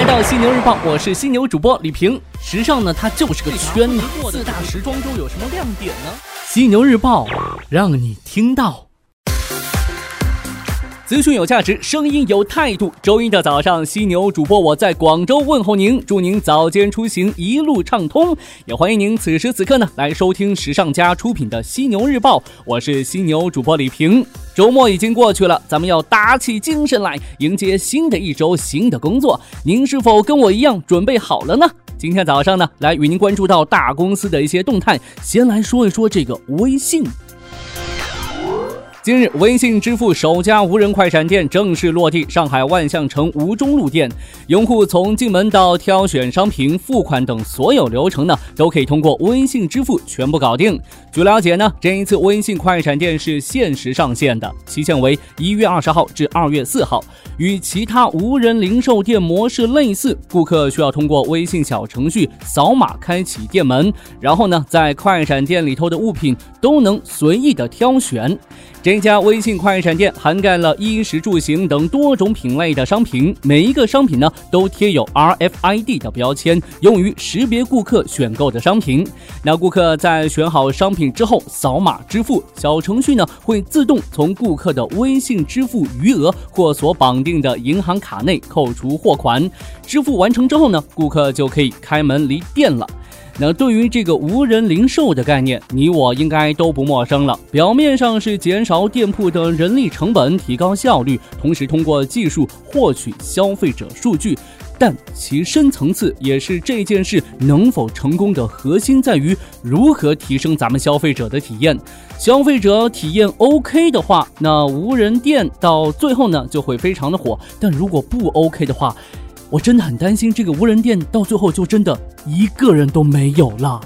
来到犀牛日报，我是犀牛主播李平。时尚呢，它就是个圈。四大时装周有什么亮点呢？犀牛日报让你听到。资讯有价值，声音有态度。周一的早上，犀牛主播我在广州问候您，祝您早间出行一路畅通。也欢迎您此时此刻呢来收听时尚家出品的《犀牛日报》，我是犀牛主播李平。周末已经过去了，咱们要打起精神来迎接新的一周新的工作。您是否跟我一样准备好了呢？今天早上呢，来与您关注到大公司的一些动态。先来说一说这个微信。今日，微信支付首家无人快闪店正式落地上海万象城吴中路店。用户从进门到挑选商品、付款等所有流程呢，都可以通过微信支付全部搞定。据了解呢，这一次微信快闪店是限时上线的，期限为一月二十号至二月四号。与其他无人零售店模式类似，顾客需要通过微信小程序扫码开启店门，然后呢，在快闪店里头的物品都能随意的挑选。这家微信快闪店涵盖了衣食住行等多种品类的商品，每一个商品呢都贴有 RFID 的标签，用于识别顾客选购的商品。那顾客在选好商品之后扫码支付，小程序呢会自动从顾客的微信支付余额或所绑定的银行卡内扣除货款。支付完成之后呢，顾客就可以开门离店了。那对于这个无人零售的概念，你我应该都不陌生了。表面上是减少店铺的人力成本，提高效率，同时通过技术获取消费者数据，但其深层次也是这件事能否成功的核心在于如何提升咱们消费者的体验。消费者体验 OK 的话，那无人店到最后呢就会非常的火。但如果不 OK 的话，我真的很担心，这个无人店到最后就真的一个人都没有了。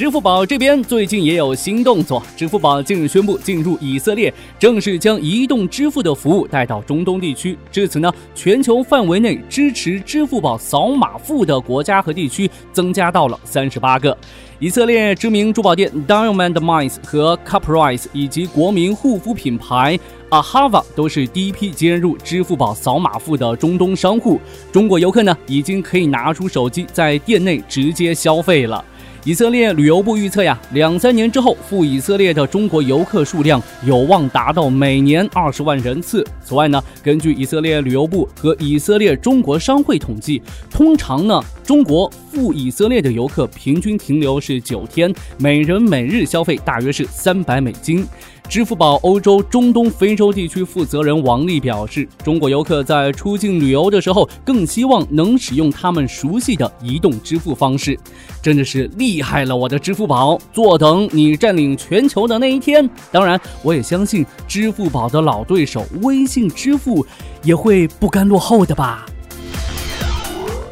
支付宝这边最近也有新动作，支付宝近日宣布进入以色列，正式将移动支付的服务带到中东地区。至此呢，全球范围内支持支付宝扫码付的国家和地区增加到了三十八个。以色列知名珠宝店 Diamond Mines 和 Caprice 以及国民护肤品牌。A Hava 都是第一批接入支付宝扫码付的中东商户。中国游客呢，已经可以拿出手机在店内直接消费了。以色列旅游部预测呀，两三年之后赴以色列的中国游客数量有望达到每年二十万人次。此外呢，根据以色列旅游部和以色列中国商会统计，通常呢，中国赴以色列的游客平均停留是九天，每人每日消费大约是三百美金。支付宝欧洲、中东、非洲地区负责人王丽表示，中国游客在出境旅游的时候，更希望能使用他们熟悉的移动支付方式。真的是厉害了，我的支付宝！坐等你占领全球的那一天。当然，我也相信支付宝的老对手微信支付也会不甘落后的吧。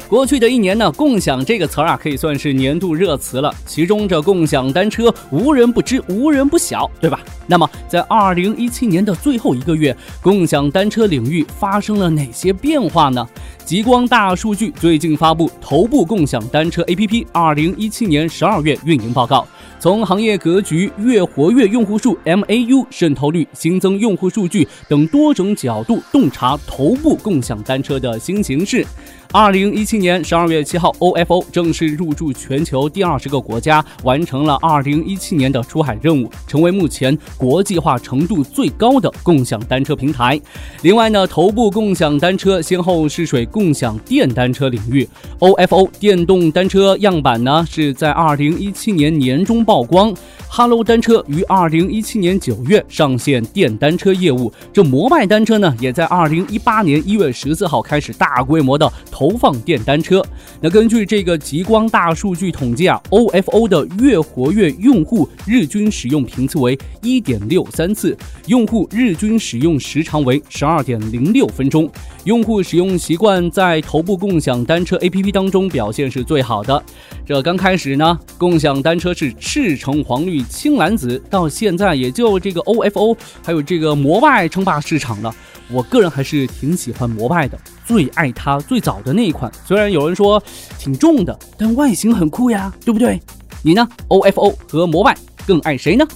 过去的一年呢，共享这个词儿啊，可以算是年度热词了。其中这共享单车无人不知，无人不晓，对吧？那么在二零一七年的最后一个月，共享单车领域发生了哪些变化呢？极光大数据最近发布头部共享单车 APP 二零一七年十二月运营报告。从行业格局、月活跃用户数、MAU 渗透率、新增用户数据等多种角度洞察头部共享单车的新形势。二零一七年十二月七号，OFO 正式入驻全球第二十个国家，完成了二零一七年的出海任务，成为目前国际化程度最高的共享单车平台。另外呢，头部共享单车先后试水共享电单车领域，OFO 电动单车样板呢是在二零一七年年中。曝光哈喽单车于二零一七年九月上线电单车业务。这摩拜单车呢，也在二零一八年一月十四号开始大规模的投放电单车。那根据这个极光大数据统计啊，OFO 的月活跃用户日均使用频次为一点六三次，用户日均使用时长为十二点零六分钟。用户使用习惯在头部共享单车 APP 当中表现是最好的。这刚开始呢，共享单车是赤橙黄绿青蓝紫，到现在也就这个 OFO 还有这个摩拜称霸市场了。我个人还是挺喜欢摩拜的，最爱它最早的那一款。虽然有人说挺重的，但外形很酷呀，对不对？你呢？OFO 和摩拜更爱谁呢？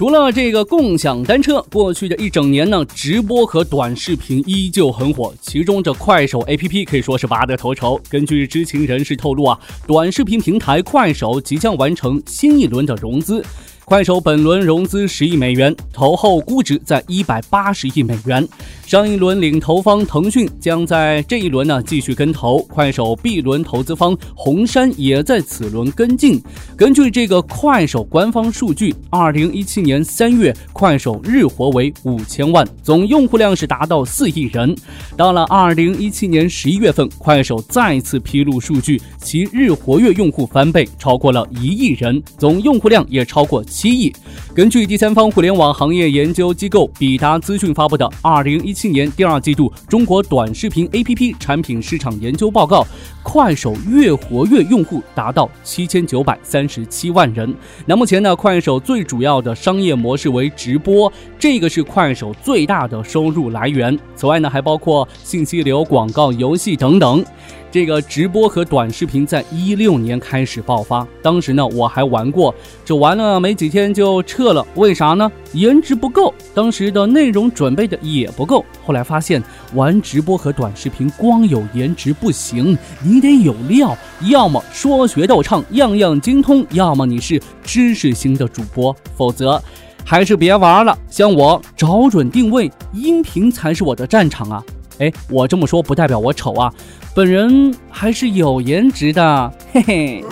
除了这个共享单车，过去的一整年呢，直播和短视频依旧很火。其中这快手 APP 可以说是拔得头筹。根据知情人士透露啊，短视频平台快手即将完成新一轮的融资。快手本轮融资十亿美元，投后估值在一百八十亿美元。上一轮领投方腾讯将在这一轮呢继续跟投，快手 B 轮投资方红杉也在此轮跟进。根据这个快手官方数据，二零一七年三月快手日活为五千万，总用户量是达到四亿人。到了二零一七年十一月份，快手再次披露数据，其日活跃用户翻倍，超过了一亿人，总用户量也超过。七亿。根据第三方互联网行业研究机构比达资讯发布的《二零一七年第二季度中国短视频 APP 产品市场研究报告》，快手月活跃用户达到七千九百三十七万人。那目前呢，快手最主要的商业模式为直播，这个是快手最大的收入来源。此外呢，还包括信息流、广告、游戏等等。这个直播和短视频在一六年开始爆发，当时呢我还玩过，这玩了没几天就撤了，为啥呢？颜值不够，当时的内容准备的也不够。后来发现玩直播和短视频光有颜值不行，你得有料，要么说学逗唱样样精通，要么你是知识型的主播，否则还是别玩了。像我找准定位，音频才是我的战场啊！哎，我这么说不代表我丑啊。本人还是有颜值的，嘿嘿。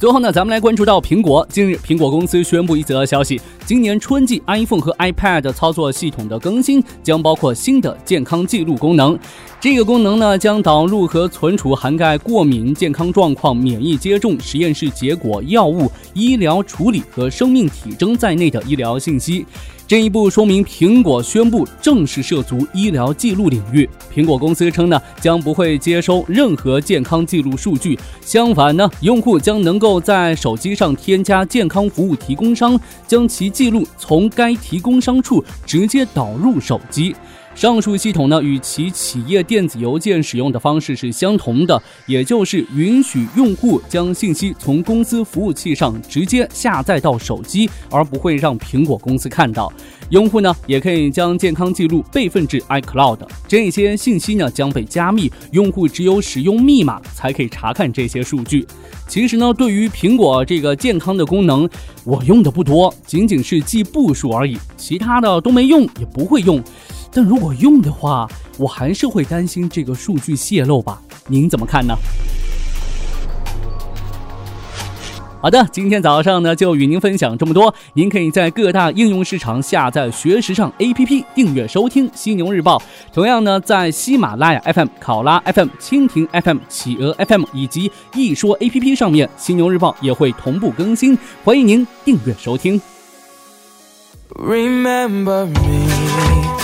最后呢，咱们来关注到苹果。近日，苹果公司宣布一则消息：今年春季 iPhone 和 iPad 操作系统的更新将包括新的健康记录功能。这个功能呢，将导入和存储涵盖过敏、健康状况、免疫接种、实验室结果、药物、医疗处理和生命体征在内的医疗信息。这一步说明苹果宣布正式涉足医疗记录领域。苹果公司称呢，将不会接收任何健康记录数据，相反呢，用户将能够在手机上添加健康服务提供商，将其记录从该提供商处直接导入手机。上述系统呢，与其企业电子邮件使用的方式是相同的，也就是允许用户将信息从公司服务器上直接下载到手机，而不会让苹果公司看到。用户呢，也可以将健康记录备份至 iCloud，这些信息呢将被加密，用户只有使用密码才可以查看这些数据。其实呢，对于苹果这个健康的功能，我用的不多，仅仅是记步数而已，其他的都没用，也不会用。但如果用的话，我还是会担心这个数据泄露吧？您怎么看呢？好的，今天早上呢就与您分享这么多。您可以在各大应用市场下载“学时尚 ”APP，订阅收听《犀牛日报》。同样呢，在喜马拉雅 FM、考拉 FM、蜻蜓 FM、企鹅 FM 以及易说 APP 上面，《犀牛日报》也会同步更新，欢迎您订阅收听。Remember me.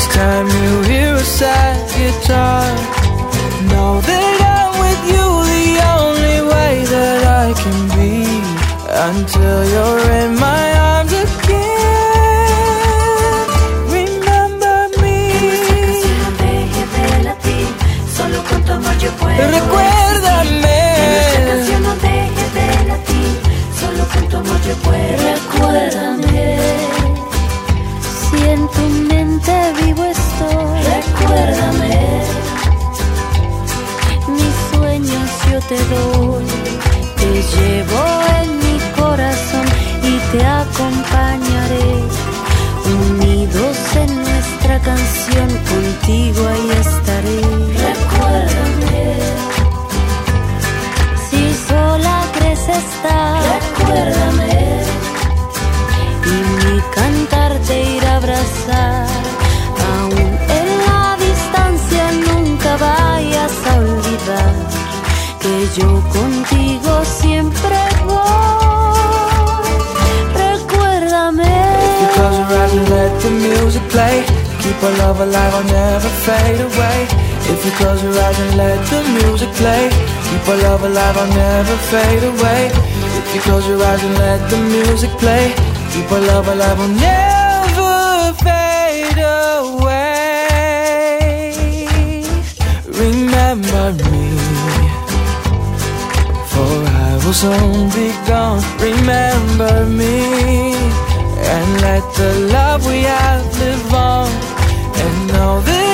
each time you hear a sad guitar. Know that I'm with you the only way that I can be. Until you're in my arms again. Remember me. Recuérdame. Recuérdame está. Keep our love alive, I'll never fade away. If you close your eyes and let the music play, keep our love alive, I'll never fade away. If you close your eyes and let the music play, keep our love alive, I'll never fade away. Remember me, for I will soon be gone. Remember me, and let the love we have live on, and now this